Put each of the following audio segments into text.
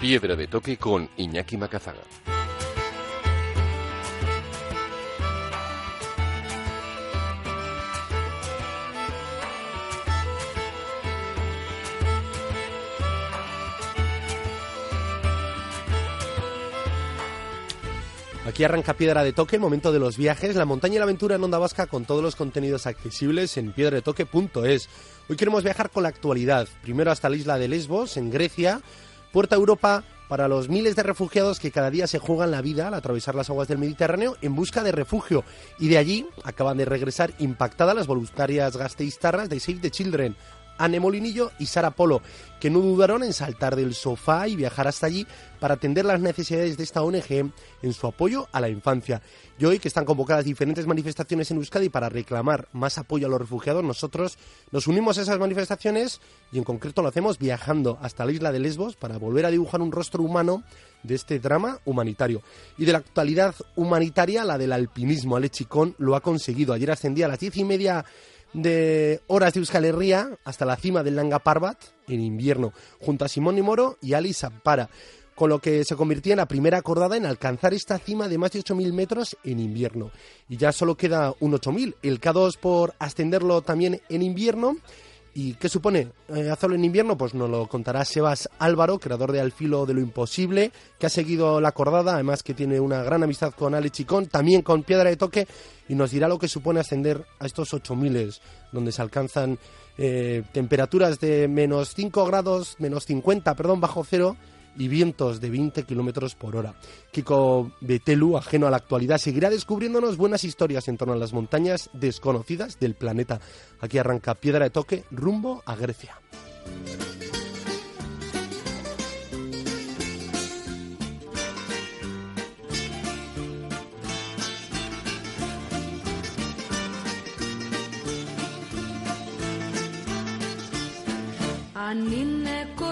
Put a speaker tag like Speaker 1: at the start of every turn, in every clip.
Speaker 1: Piedra de Toque con Iñaki Macazaga.
Speaker 2: Aquí arranca Piedra de Toque, momento de los viajes, la montaña y la aventura en Onda Vasca con todos los contenidos accesibles en piedradetoque.es. Hoy queremos viajar con la actualidad, primero hasta la isla de Lesbos, en Grecia, puerta Europa para los miles de refugiados que cada día se juegan la vida al atravesar las aguas del Mediterráneo en busca de refugio. Y de allí acaban de regresar impactadas las voluntarias gasteiztarras de Save the Children, Anne Molinillo y Sara Polo, que no dudaron en saltar del sofá y viajar hasta allí para atender las necesidades de esta ONG en su apoyo a la infancia. Y hoy que están convocadas diferentes manifestaciones en Euskadi para reclamar más apoyo a los refugiados, nosotros nos unimos a esas manifestaciones y en concreto lo hacemos viajando hasta la isla de Lesbos para volver a dibujar un rostro humano de este drama humanitario. Y de la actualidad humanitaria, la del alpinismo. Alechicón lo ha conseguido. Ayer ascendía a las diez y media de horas de Euskal Herria hasta la cima del Nanga Parbat en invierno, junto a Simón Moro y Ali Zampara, con lo que se convirtió en la primera acordada en alcanzar esta cima de más de 8.000 metros en invierno. Y ya solo queda un 8.000, el K2 por ascenderlo también en invierno ¿Y qué supone eh, hacerlo en invierno? Pues nos lo contará Sebas Álvaro, creador de Al filo de lo imposible, que ha seguido la acordada, además que tiene una gran amistad con Ale Chicón, también con Piedra de Toque, y nos dirá lo que supone ascender a estos 8000, donde se alcanzan eh, temperaturas de menos 5 grados, menos 50, perdón, bajo cero, y vientos de 20 kilómetros por hora. Kiko Betelu, ajeno a la actualidad, seguirá descubriéndonos buenas historias en torno a las montañas desconocidas del planeta. Aquí arranca Piedra de Toque rumbo a Grecia.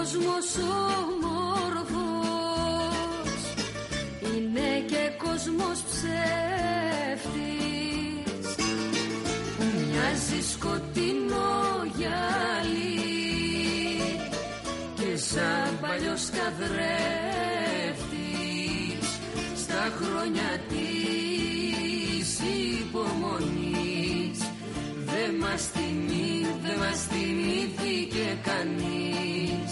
Speaker 3: κόσμος καθρέφτης στα χρόνια της υπομονής. Δε μας θυμεί, δε μας θυμήθηκε κανείς.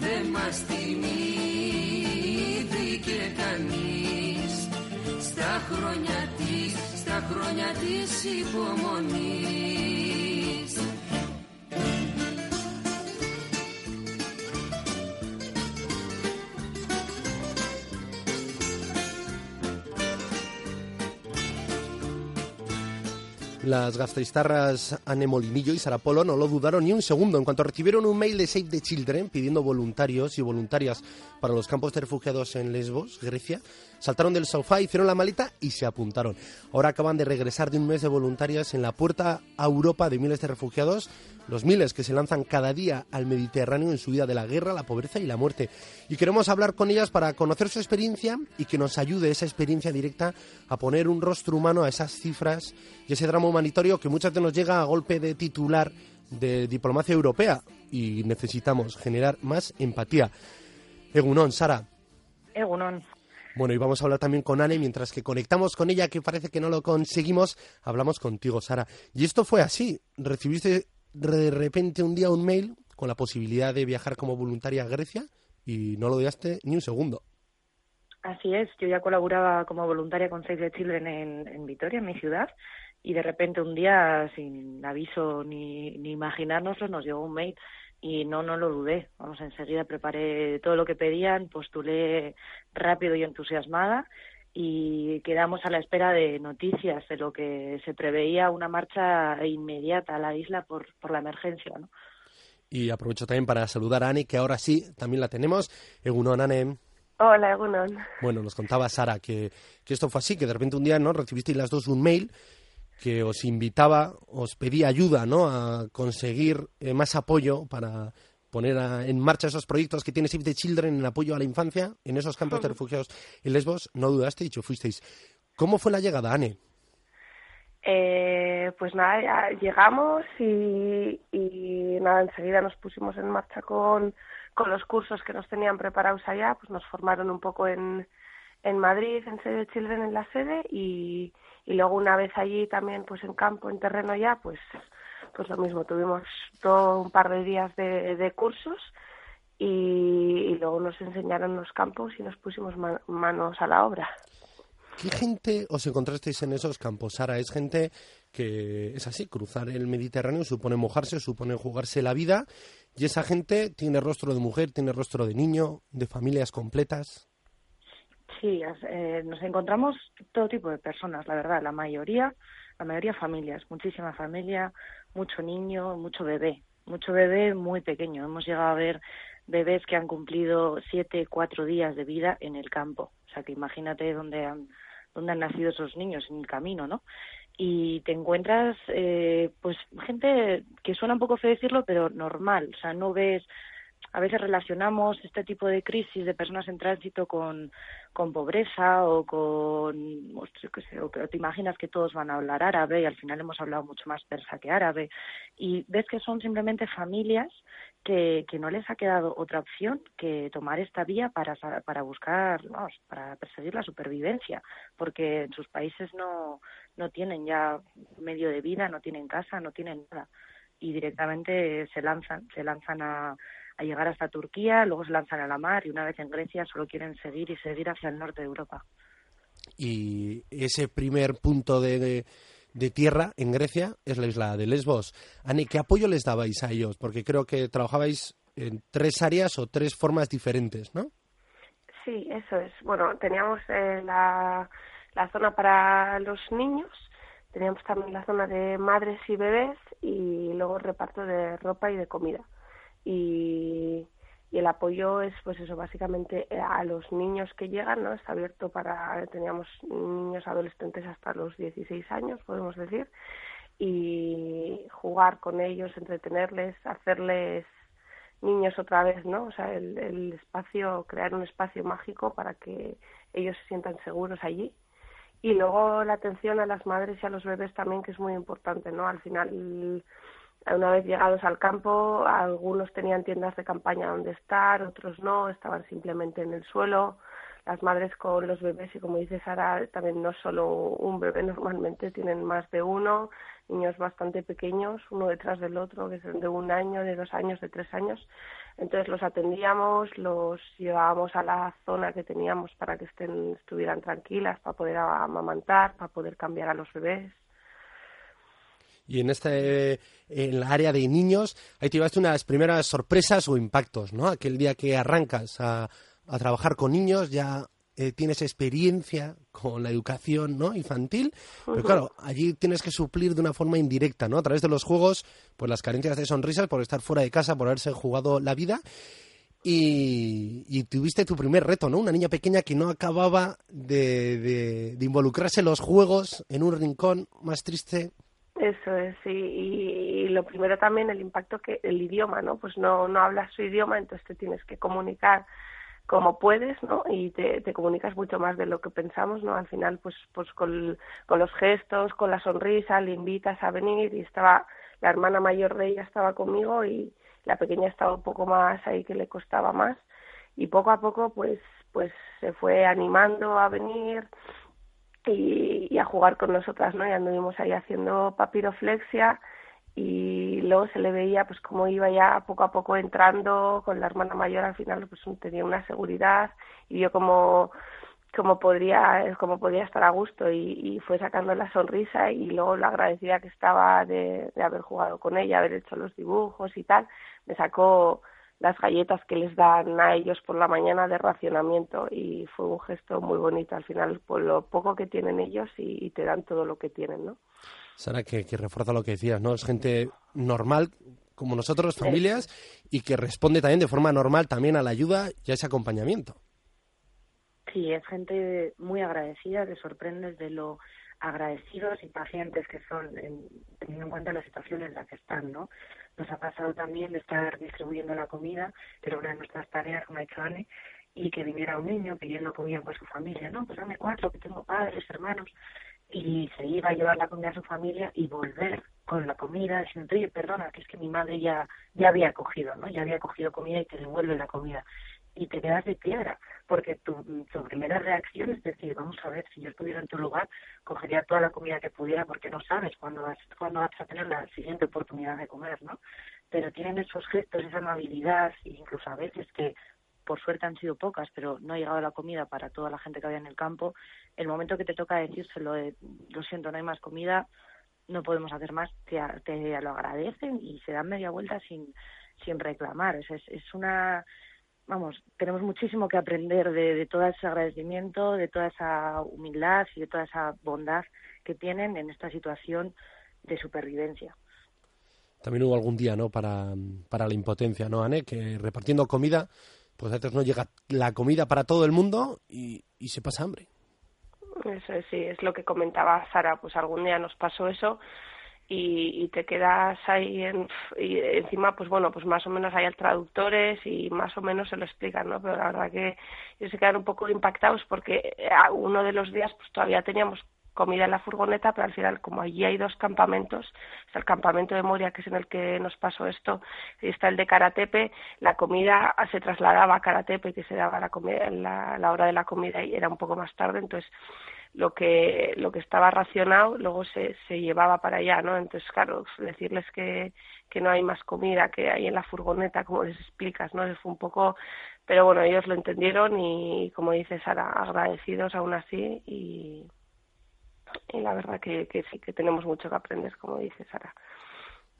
Speaker 3: Δε μας θυμήθηκε κανείς. Στα χρόνια της, στα χρόνια της υπομονής.
Speaker 2: Las gastristarras Anne Molinillo y Sara Polo no lo dudaron ni un segundo. En cuanto recibieron un mail de Save the Children pidiendo voluntarios y voluntarias para los campos de refugiados en Lesbos, Grecia, saltaron del sofá, hicieron la maleta y se apuntaron. Ahora acaban de regresar de un mes de voluntarias en la puerta a Europa de miles de refugiados, los miles que se lanzan cada día al Mediterráneo en su vida de la guerra, la pobreza y la muerte. Y queremos hablar con ellas para conocer su experiencia y que nos ayude esa experiencia directa a poner un rostro humano a esas cifras y ese drama humanitario que muchas veces nos llega a golpe de titular de diplomacia europea y necesitamos generar más empatía. Egunon, Sara.
Speaker 4: Egunon.
Speaker 2: Bueno, y vamos a hablar también con Anne, mientras que conectamos con ella, que parece que no lo conseguimos, hablamos contigo, Sara. Y esto fue así. Recibiste de repente un día un mail con la posibilidad de viajar como voluntaria a Grecia y no lo dejaste ni un segundo.
Speaker 4: Así es, yo ya colaboraba como voluntaria con Save the Children en, en Vitoria, en mi ciudad, y de repente un día, sin aviso ni, ni imaginárnoslo, nos llegó un mail y no, no lo dudé. Vamos, enseguida preparé todo lo que pedían, postulé rápido y entusiasmada y quedamos a la espera de noticias de lo que se preveía una marcha inmediata a la isla por, por la emergencia, ¿no?
Speaker 2: Y aprovecho también para saludar a Ani, que ahora sí, también la tenemos. Egunon, Ane.
Speaker 5: Hola, Egunon.
Speaker 2: Bueno, nos contaba Sara que, que esto fue así, que de repente un día no recibisteis las dos un mail que os invitaba, os pedía ayuda, ¿no? A conseguir eh, más apoyo para poner a, en marcha esos proyectos que tiene Save the Children en apoyo a la infancia en esos campos de refugiados en Lesbos. No dudaste, dicho fuisteis. ¿Cómo fue la llegada, Anne?
Speaker 5: Eh, pues nada, ya llegamos y, y nada, enseguida nos pusimos en marcha con, con los cursos que nos tenían preparados allá, pues nos formaron un poco en, en Madrid, en Sede Children, en la sede, y, y luego una vez allí también, pues en campo, en terreno ya, pues, pues lo mismo, tuvimos todo un par de días de, de cursos y, luego nos enseñaron los campos y nos pusimos ma- manos a la obra.
Speaker 2: ¿Qué gente os encontrasteis en esos campos, Sara? Es gente que es así, cruzar el Mediterráneo supone mojarse, supone jugarse la vida, y esa gente tiene rostro de mujer, tiene rostro de niño, de familias completas.
Speaker 4: Sí, eh, nos encontramos todo tipo de personas, la verdad, la mayoría, la mayoría familias, muchísima familia, mucho niño, mucho bebé, mucho bebé muy pequeño. Hemos llegado a ver bebés que han cumplido siete, cuatro días de vida en el campo. O sea, que imagínate dónde han, dónde han nacido esos niños en el camino, ¿no? Y te encuentras, eh, pues, gente que suena un poco feo decirlo, pero normal. O sea, no ves a veces relacionamos este tipo de crisis de personas en tránsito con, pobreza o con, pues, qué sé, o te imaginas que todos van a hablar árabe y al final hemos hablado mucho más persa que árabe. Y ves que son simplemente familias que, no les ha quedado otra opción que tomar esta vía para, para buscar, vamos, para perseguir la supervivencia, porque en sus países no, no tienen ya medio de vida, no tienen casa, no tienen nada. Y directamente se lanzan, se lanzan a, a llegar hasta Turquía, luego se lanzan a la mar y una vez en Grecia solo quieren seguir y seguir hacia el norte de Europa.
Speaker 2: Y ese primer punto de, de- de tierra en Grecia es la isla de Lesbos. Ani, ¿qué apoyo les dabais a ellos? Porque creo que trabajabais en tres áreas o tres formas diferentes, ¿no?
Speaker 5: Sí, eso es. Bueno, teníamos eh, la, la zona para los niños, teníamos también la zona de madres y bebés y luego el reparto de ropa y de comida. Y, el apoyo es, pues eso, básicamente eh, a los niños que llegan, ¿no? Está abierto para, teníamos niños adolescentes hasta los 16 años, podemos decir, y jugar con ellos, entretenerles, hacerles niños otra vez, ¿no? O sea, el, el espacio, crear un espacio mágico para que ellos se sientan seguros allí. Y luego la atención a las madres y a los bebés también, que es muy importante, ¿no? Al final, una vez llegados al campo, algunos tenían tiendas de campaña donde estar, otros no, estaban simplemente en el suelo. Las madres con los bebés, y como dice Sara, también no solo un bebé, normalmente tienen más de uno, niños bastante pequeños, uno detrás del otro, que son de un año, de dos años, de tres años. Entonces los atendíamos, los llevábamos a la zona que teníamos para que estén, estuvieran tranquilas, para poder amamantar, para poder cambiar a los bebés.
Speaker 2: Y en este en la área de niños, ahí te llevaste unas primeras sorpresas o impactos, ¿no? Aquel día que arrancas a, a trabajar con niños, ya eh, tienes experiencia con la educación ¿no? infantil, pero claro, allí tienes que suplir de una forma indirecta, ¿no? A través de los juegos, pues las carencias de sonrisas por estar fuera de casa, por haberse jugado la vida. Y, y tuviste tu primer reto, ¿no? Una niña pequeña que no acababa de, de, de involucrarse en los juegos en un rincón más triste.
Speaker 5: Eso es. Y, y, lo primero también el impacto que el idioma, ¿no? Pues no, no hablas su idioma, entonces te tienes que comunicar como puedes, ¿no? Y te, te comunicas mucho más de lo que pensamos, ¿no? Al final, pues, pues con, con los gestos, con la sonrisa, le invitas a venir y estaba la hermana mayor de ella estaba conmigo y la pequeña estaba un poco más ahí que le costaba más y poco a poco pues pues se fue animando a venir y, y a jugar con nosotras, ¿no? Y anduvimos ahí haciendo papiroflexia y luego se le veía pues como iba ya poco a poco entrando con la hermana mayor al final pues tenía una seguridad y vio como como podría como podía estar a gusto y, y fue sacando la sonrisa y luego la agradecida que estaba de, de haber jugado con ella haber hecho los dibujos y tal me sacó las galletas que les dan a ellos por la mañana de racionamiento y fue un gesto muy bonito al final por lo poco que tienen ellos y, y te dan todo lo que tienen no
Speaker 2: Sara, que, que, refuerza lo que decías, ¿no? Es gente normal, como nosotros, familias, y que responde también de forma normal también a la ayuda y a ese acompañamiento.
Speaker 4: Sí, es gente muy agradecida, te sorprendes de lo agradecidos y pacientes que son, en, teniendo en cuenta la situación en la que están, ¿no? Nos ha pasado también de estar distribuyendo la comida, que era una de nuestras tareas, como ha hecho Anne, y que viniera un niño pidiendo comida con su familia, ¿no? Pues dame cuatro, que tengo padres, hermanos, y se iba a llevar la comida a su familia y volver con la comida, diciendo, oye, perdona, que es que mi madre ya, ya había cogido, ¿no? Ya había cogido comida y te devuelve la comida. Y te quedas de piedra, porque tu, tu primera reacción es decir, vamos a ver, si yo estuviera en tu lugar, cogería toda la comida que pudiera, porque no sabes cuándo vas, cuándo vas a tener la siguiente oportunidad de comer, ¿no? Pero tienen esos gestos, esa amabilidad, e incluso a veces que por suerte han sido pocas, pero no ha llegado la comida para toda la gente que había en el campo, el momento que te toca decírselo de, lo siento, no hay más comida, no podemos hacer más, te, te lo agradecen y se dan media vuelta sin, sin reclamar. Es, es, una, vamos, tenemos muchísimo que aprender de, de todo ese agradecimiento, de toda esa humildad y de toda esa bondad que tienen en esta situación de supervivencia.
Speaker 2: También hubo algún día, ¿no? Para, para la impotencia, ¿no, Anne? Que repartiendo comida, pues a veces no llega la comida para todo el mundo y, y se pasa hambre.
Speaker 5: Eso es, sí, es lo que comentaba Sara, pues algún día nos pasó eso y, y te quedas ahí en, y encima pues bueno pues más o menos hay traductores y más o menos se lo explican no pero la verdad que ellos se quedan un poco impactados porque uno de los días pues todavía teníamos comida en la furgoneta, pero al final, como allí hay dos campamentos, está el campamento de Moria, que es en el que nos pasó esto, y está el de Karatepe, la comida se trasladaba a Karatepe, que se daba la, comida, la, la hora de la comida y era un poco más tarde, entonces lo que lo que estaba racionado luego se, se llevaba para allá, ¿no? Entonces, claro, decirles que, que no hay más comida que hay en la furgoneta, como les explicas, ¿no? Fue un poco, pero bueno, ellos lo entendieron y, como dices, Sara, agradecidos aún así y, y la verdad que, que sí que tenemos mucho que aprender, como dice Sara.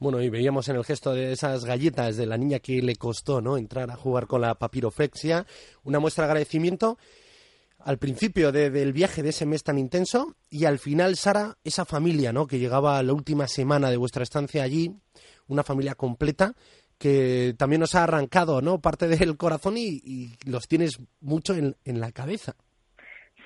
Speaker 2: Bueno, y veíamos en el gesto de esas galletas de la niña que le costó ¿no? entrar a jugar con la papiroflexia, una muestra de agradecimiento al principio de, del viaje de ese mes tan intenso y al final, Sara, esa familia ¿no? que llegaba la última semana de vuestra estancia allí, una familia completa que también nos ha arrancado ¿no? parte del corazón y, los tienes mucho en, en la cabeza.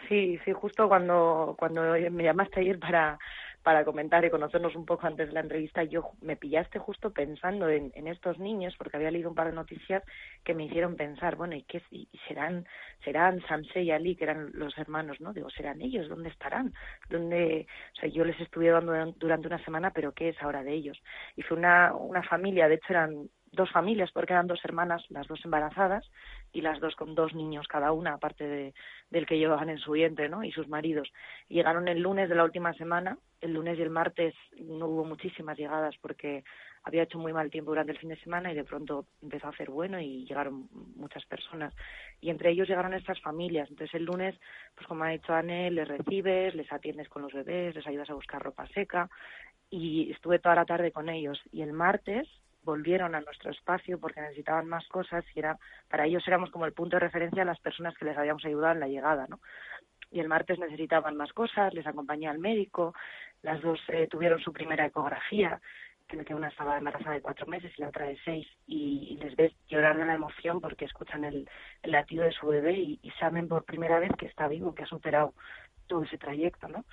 Speaker 4: Sí, sí, justo cuando, cuando me llamaste ayer para, para comentar y conocernos un poco antes de la entrevista, yo me pillaste justo pensando en, en estos niños, porque había leído un par de noticias que me hicieron pensar, bueno, ¿y qué y serán, serán Samse y Ali, que eran los hermanos, ¿no? Digo, ¿serán ellos? ¿Dónde estarán? ¿Dónde? O sea, yo les estuve dando durante una semana, pero ¿qué es ahora de ellos? Y fue una, una familia, de hecho eran dos familias, porque eran dos hermanas, las dos embarazadas, y las dos con dos niños cada una, aparte de, del que llevaban en su vientre, ¿no? Y sus maridos. llegaron el lunes de la última semana, el lunes y el martes no hubo muchísimas llegadas porque había hecho muy mal tiempo durante el fin de semana y de pronto empezó a hacer bueno y llegaron muchas personas. Y entre ellos llegaron estas familias. Entonces el lunes, pues como ha dicho Anne, les recibes, les atiendes con los bebés, les ayudas a buscar ropa seca y estuve toda la tarde con ellos. Y el martes volvieron a nuestro espacio porque necesitaban más cosas y era para ellos éramos como el punto de referencia a las personas que les habíamos ayudado en la llegada, ¿no? Y el martes necesitaban más cosas, les acompañé al médico, las dos eh, tuvieron su primera ecografía, que una estaba embarazada de cuatro meses y la otra de seis, y, les ves llorar de la emoción porque escuchan el, el latido de su bebé y, y saben por primera vez que está vivo, que ha superado todo ese trayecto, ¿no?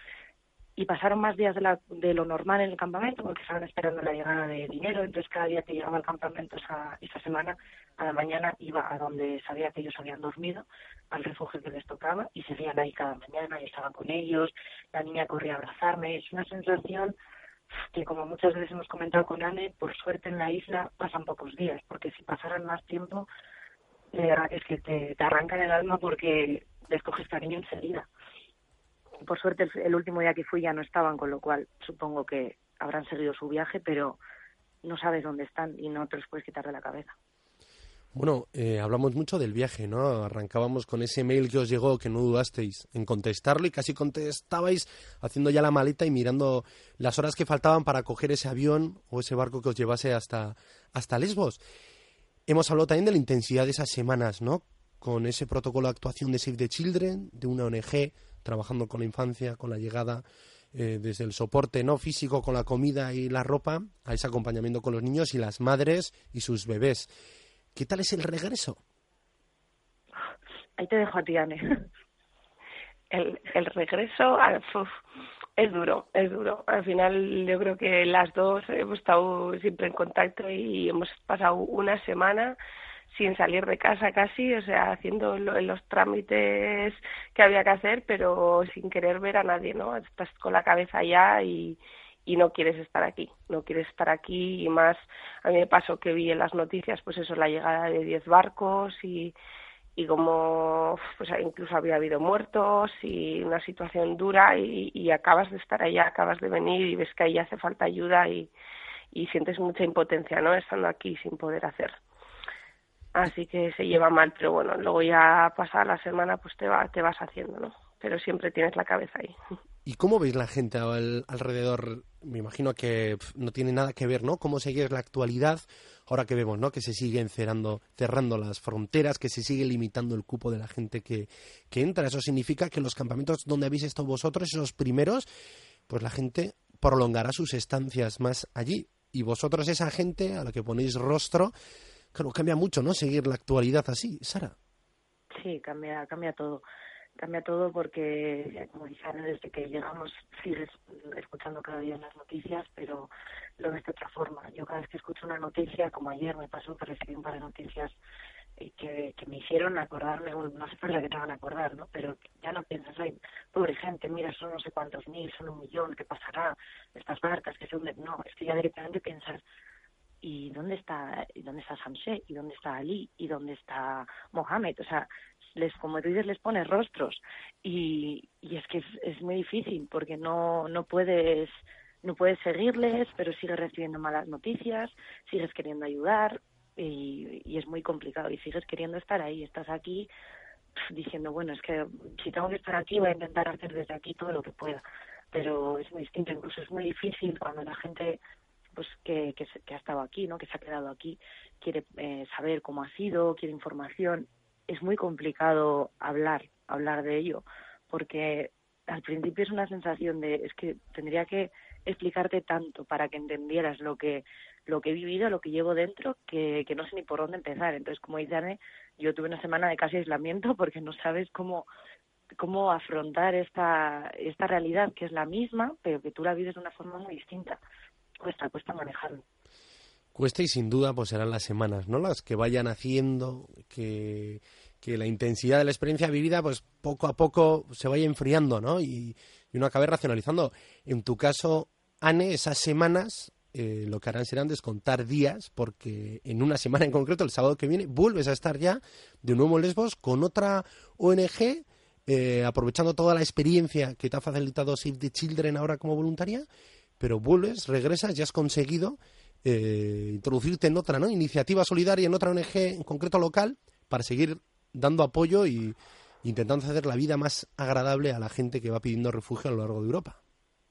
Speaker 4: Y pasaron más días de, la, de, lo normal en el campamento porque estaban esperando la llegada de dinero, entonces cada día que llegaba al campamento esa, esa semana, a la mañana iba a donde sabía que ellos habían dormido, al refugio que les tocaba, y seguían ahí cada mañana, y estaba con ellos, la niña corría a abrazarme, es una sensación que como muchas veces hemos comentado con Anne, por suerte en la isla pasan pocos días, porque si pasaran más tiempo, es que te, te arrancan el alma porque les coges cariño enseguida por suerte el, el, último día que fui ya no estaban, con lo cual supongo que habrán seguido su viaje, pero no sabes dónde están y no te los puedes quitar de la cabeza.
Speaker 2: Bueno, eh, hablamos mucho del viaje, ¿no? Arrancábamos con ese mail que os llegó, que no dudasteis en contestarlo y casi contestabais haciendo ya la maleta y mirando las horas que faltaban para coger ese avión o ese barco que os llevase hasta, hasta Lesbos. Hemos hablado también de la intensidad de esas semanas, ¿no? Con ese protocolo de actuación de Save the Children, de una ONG, trabajando con la infancia, con la llegada, eh, desde el soporte no físico con la comida y la ropa, a ese acompañamiento con los niños y las madres y sus bebés. ¿Qué tal es el regreso?
Speaker 4: Ahí te dejo a ti.
Speaker 5: El, el regreso es duro, es duro. Al final yo creo que las dos hemos estado siempre en contacto y hemos pasado una semana sin salir de casa casi, o sea, haciendo lo, los trámites que había que hacer, pero sin querer ver a nadie, ¿no? Estás con la cabeza allá y, no quieres estar aquí, no quieres estar aquí y más, a mí me pasó que vi en las noticias pues eso, la llegada de 10 barcos y, y como pues incluso había habido muertos y una situación dura y, y acabas de estar allá, acabas de venir y ves que ahí hace falta ayuda y, y sientes mucha impotencia, ¿no? Estando aquí sin poder hacer. Así que se lleva mal, pero bueno, luego ya pasada la semana pues te, va, te vas haciendo, ¿no? Pero siempre tienes la cabeza ahí.
Speaker 2: ¿Y cómo veis la gente alrededor? Me imagino que no tiene nada que ver, ¿no? ¿Cómo seguir la actualidad ahora que vemos, ¿no? Que se siguen cerrando, cerrando las fronteras, que se sigue limitando el cupo de la gente que, que entra. Eso significa que los campamentos donde habéis estado vosotros, esos primeros, pues la gente prolongará sus estancias más allí. Y vosotros, esa gente a la que ponéis rostro, claro, cambia mucho, ¿no? Seguir la actualidad así, Sara.
Speaker 4: Sí, cambia, cambia todo cambia todo porque, como dicen, desde que llegamos sigues escuchando cada día las noticias, pero lo ves de otra forma. Yo cada vez que escucho una noticia, como ayer me pasó que recibí un par de noticias eh, que, que me hicieron acordarme, no sé por qué te van a acordar, ¿no? Pero ya no piensas, ay, pobre gente, mira, son no sé cuántos mil, son un millón, ¿qué pasará? Estas barcas que se hunden. No, es que ya directamente piensas, ¿y dónde está, y dónde está Samshe? ¿Y dónde está Ali? ¿Y dónde está Mohamed? O sea, les, como tú dices, les pones rostros y, y es que es, es muy difícil porque no, no puedes no puedes seguirles, pero sigues recibiendo malas noticias, sigues queriendo ayudar y, y es muy complicado y sigues queriendo estar ahí. Estás aquí diciendo, bueno, es que si tengo que estar aquí voy a intentar hacer desde aquí todo lo que pueda, pero es muy distinto, incluso es muy difícil cuando la gente pues que, que, que ha estado aquí, ¿no? que se ha quedado aquí, quiere eh, saber cómo ha sido, quiere información es muy complicado hablar, hablar de ello, porque al principio es una sensación de, es que tendría que explicarte tanto para que entendieras lo que lo que he vivido, lo que llevo dentro, que, no sé ni por dónde empezar. Entonces, como dice Anne, yo tuve una semana de casi aislamiento porque no sabes cómo cómo afrontar esta esta realidad que es la misma, pero que tú la vives de una forma muy distinta. Cuesta, cuesta manejarlo.
Speaker 2: Cuesta y sin duda pues serán las semanas, ¿no? Las que vayan haciendo que, que la intensidad de la experiencia vivida pues poco a poco se vaya enfriando, ¿no? Y, y uno acabe racionalizando. En tu caso, Anne, esas semanas eh, lo que harán serán descontar días, porque en una semana en concreto, el sábado que viene, vuelves a estar ya de nuevo en Lesbos con otra ONG, eh, aprovechando toda la experiencia que te ha facilitado Save the Children ahora como voluntaria, pero vuelves, regresas y has conseguido eh, introducirte en otra ¿no? iniciativa solidaria, en otra ONG en concreto local, para seguir dando apoyo y intentando hacer la vida más agradable a la gente que va pidiendo refugio a lo largo de Europa.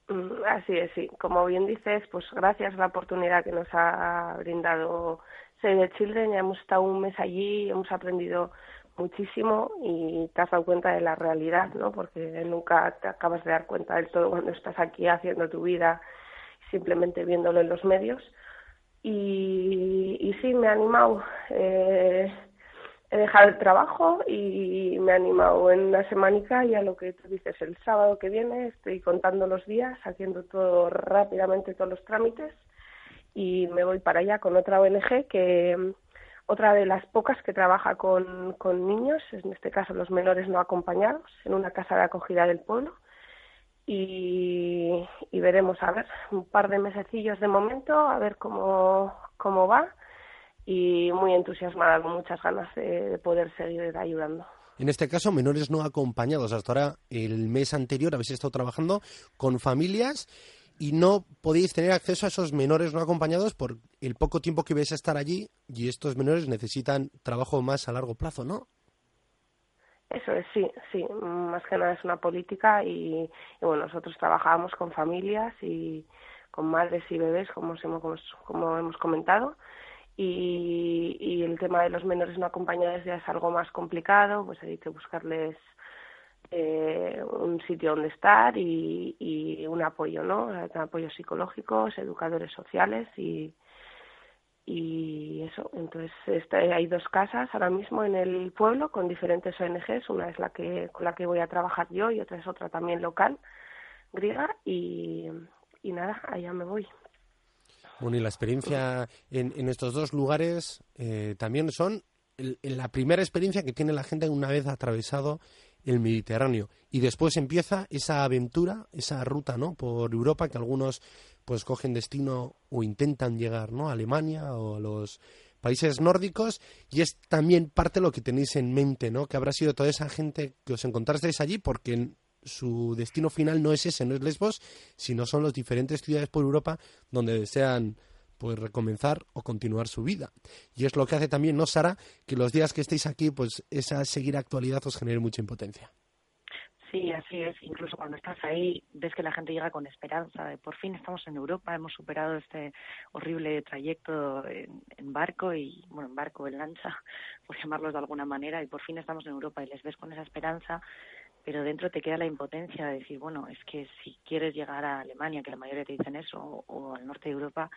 Speaker 5: Mm, así es, sí. Como bien dices, pues gracias a la oportunidad que nos ha brindado Save the Children, ya hemos estado un mes allí, hemos aprendido muchísimo y te has dado cuenta de la realidad, ¿no? Porque nunca te acabas de dar cuenta del todo cuando estás aquí haciendo tu vida, simplemente viéndolo en los medios. Y, y sí, me ha animado. Eh, he dejado el trabajo y me he animado en una semanica y a lo que tú dices el sábado que viene estoy contando los días, haciendo todo rápidamente todos los trámites y me voy para allá con otra ONG que otra de las pocas que trabaja con, con niños, en este caso los menores no acompañados, en una casa de acogida del pueblo y, veremos a ver un par de mesecillos de momento a ver cómo, cómo va y muy entusiasmada con muchas ganas de, poder seguir ayudando.
Speaker 2: En este caso, menores no acompañados. Hasta ahora, el mes anterior, habéis estado trabajando con familias y no podéis tener acceso a esos menores no acompañados por el poco tiempo que vais a estar allí y estos menores necesitan trabajo más a largo plazo, ¿no?
Speaker 5: Eso es, sí, sí, más que nada es una política y, bueno, nosotros trabajamos con familias y con madres y bebés, como hemos, como hemos comentado, y, y el tema de los menores no acompañados ya es algo más complicado, pues hay que buscarles eh, un sitio donde estar y, y un apoyo, ¿no? Apoyos psicológicos, educadores sociales y, y eso entonces este, hay dos casas ahora mismo en el pueblo con diferentes ONGs una es la que con la que voy a trabajar yo y otra es otra también local griega y, y nada allá me voy.
Speaker 2: Bueno y la experiencia en, en estos dos lugares eh, también son la primera experiencia que tiene la gente una vez atravesado el Mediterráneo. Y después empieza esa aventura esa ruta no por Europa que algunos pues cogen destino o intentan llegar, ¿no? A Alemania o a los países nórdicos y es también parte de lo que tenéis en mente, ¿no? Que habrá sido toda esa gente que os encontrasteis allí porque su destino final no es ese, no es Lesbos, sino son las diferentes ciudades por Europa donde desean pues recomenzar o continuar su vida. Y es lo que hace también, ¿no, Sara? Que los días que estéis aquí, pues esa seguir actualidad os genere mucha impotencia.
Speaker 4: Sí, así es. Incluso cuando estás ahí, ves que la gente llega con esperanza. De, por fin estamos en Europa, hemos superado este horrible trayecto en, en, barco y, bueno, en barco, en lancha, por llamarlos de alguna manera, y por fin estamos en Europa y les ves con esa esperanza pero dentro te queda la impotencia de decir, bueno, es que si quieres llegar a Alemania, que la mayoría te dicen eso, o, al norte de Europa,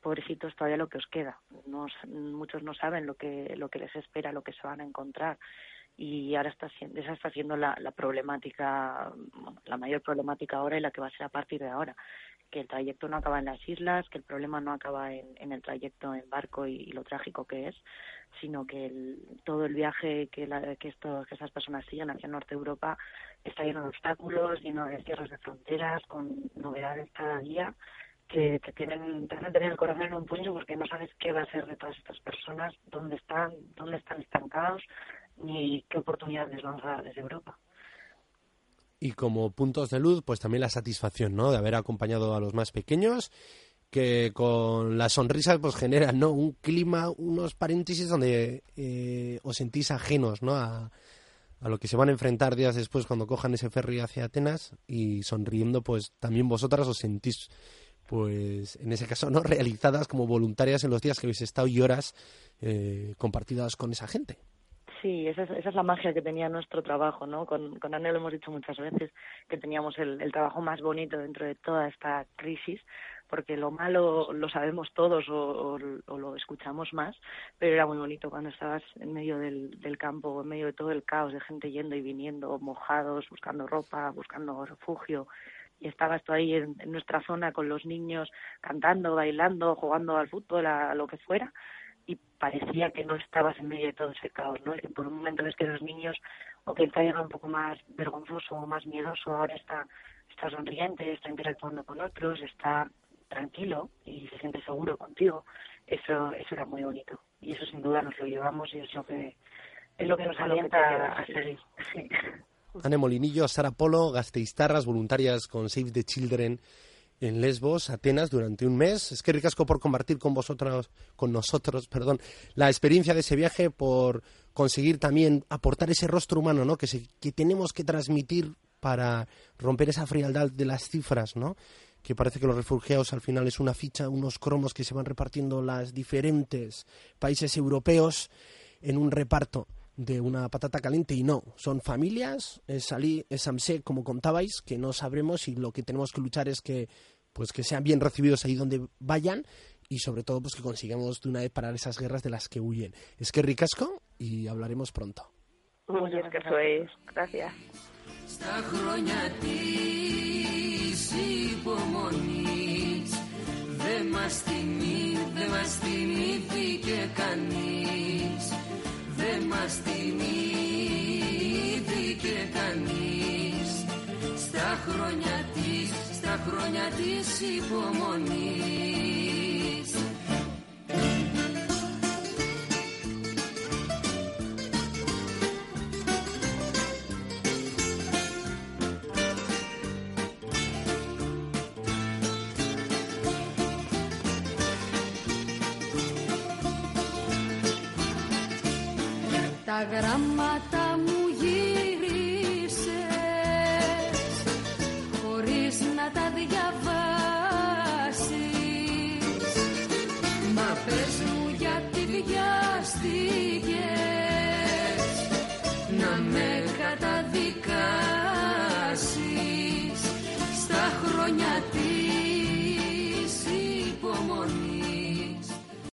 Speaker 4: pobrecitos todavía lo que os queda. No, muchos no saben lo que, lo que les espera, lo que se van a encontrar. Y ahora está siendo, esa está siendo la, problemática, la mayor problemática ahora y la que va a ser a partir de ahora que el trayecto no acaba en las islas, que el problema no acaba en, el trayecto en barco y, y, lo trágico que es, sino que el, todo el viaje que, la, que, esto, que esas personas siguen hacia Norte Europa está lleno de obstáculos, lleno de cierres de fronteras, con novedades cada día que te tienen te hacen tener el corazón en un puño porque no sabes qué va a ser de todas estas personas, dónde están, dónde están estancados, ni qué oportunidades vamos a dar desde Europa
Speaker 2: y como puntos de luz, pues también la satisfacción, ¿no? De haber acompañado a los más pequeños, que con las sonrisas pues generan, ¿no? Un clima, unos paréntesis donde eh, os sentís ajenos, ¿no? A, a lo que se van a enfrentar días después cuando cojan ese ferry hacia Atenas y sonriendo, pues también vosotras os sentís, pues en ese caso, ¿no? Realizadas como voluntarias en los días que habéis estado y horas eh, compartidas con esa gente.
Speaker 4: Sí, esa es, esa es la magia que tenía nuestro trabajo, ¿no? Con, con lo hemos dicho muchas veces, que teníamos el, trabajo más bonito dentro de toda esta crisis, porque lo malo lo sabemos todos o, lo escuchamos más, pero era muy bonito cuando estabas en medio del, del campo, en medio de todo el caos de gente yendo y viniendo, mojados, buscando ropa, buscando refugio, y estabas tú ahí en, en nuestra zona con los niños cantando, bailando, jugando al fútbol, a lo que fuera, y parecía que no estabas en medio de todo ese caos, ¿no? Y que por un momento ves que los niños, o que está llega un poco más vergonzoso o más miedoso, ahora está, está sonriente, está interactuando con otros, está tranquilo y se siente seguro contigo. Eso, eso era muy bonito. Y eso sin duda nos lo llevamos y es lo que, es lo que nos alienta a seguir. Sí.
Speaker 2: Anne Molinillo, Sara Polo, Gasteiztarras, voluntarias con Save the Children en Lesbos, Atenas, durante un mes. Es que ricasco por compartir con vosotros, con nosotros, perdón, la experiencia de ese viaje, por conseguir también aportar ese rostro humano, ¿no? Que, se, que tenemos que transmitir para romper esa frialdad de las cifras, ¿no? Que parece que los refugiados al final es una ficha, unos cromos que se van repartiendo las diferentes países europeos en un reparto de una patata caliente y no, son familias, es Salí, es Amsé, como contabais, que no sabremos y lo que tenemos que luchar es que pues que sean bien recibidos ahí donde vayan y sobre todo pues que consigamos de una vez parar esas guerras de las que huyen. Es que ricasco y hablaremos pronto.
Speaker 5: Muchas que sois. Gracias.
Speaker 3: Στα χρόνια της υπομονής Δεν μας θυμεί, δεν μας θυμήθηκε κανείς Δεν Μας θυμήθηκε κανείς. Στα χρόνια της, στα χρόνια της υπομονής
Speaker 6: Sagrama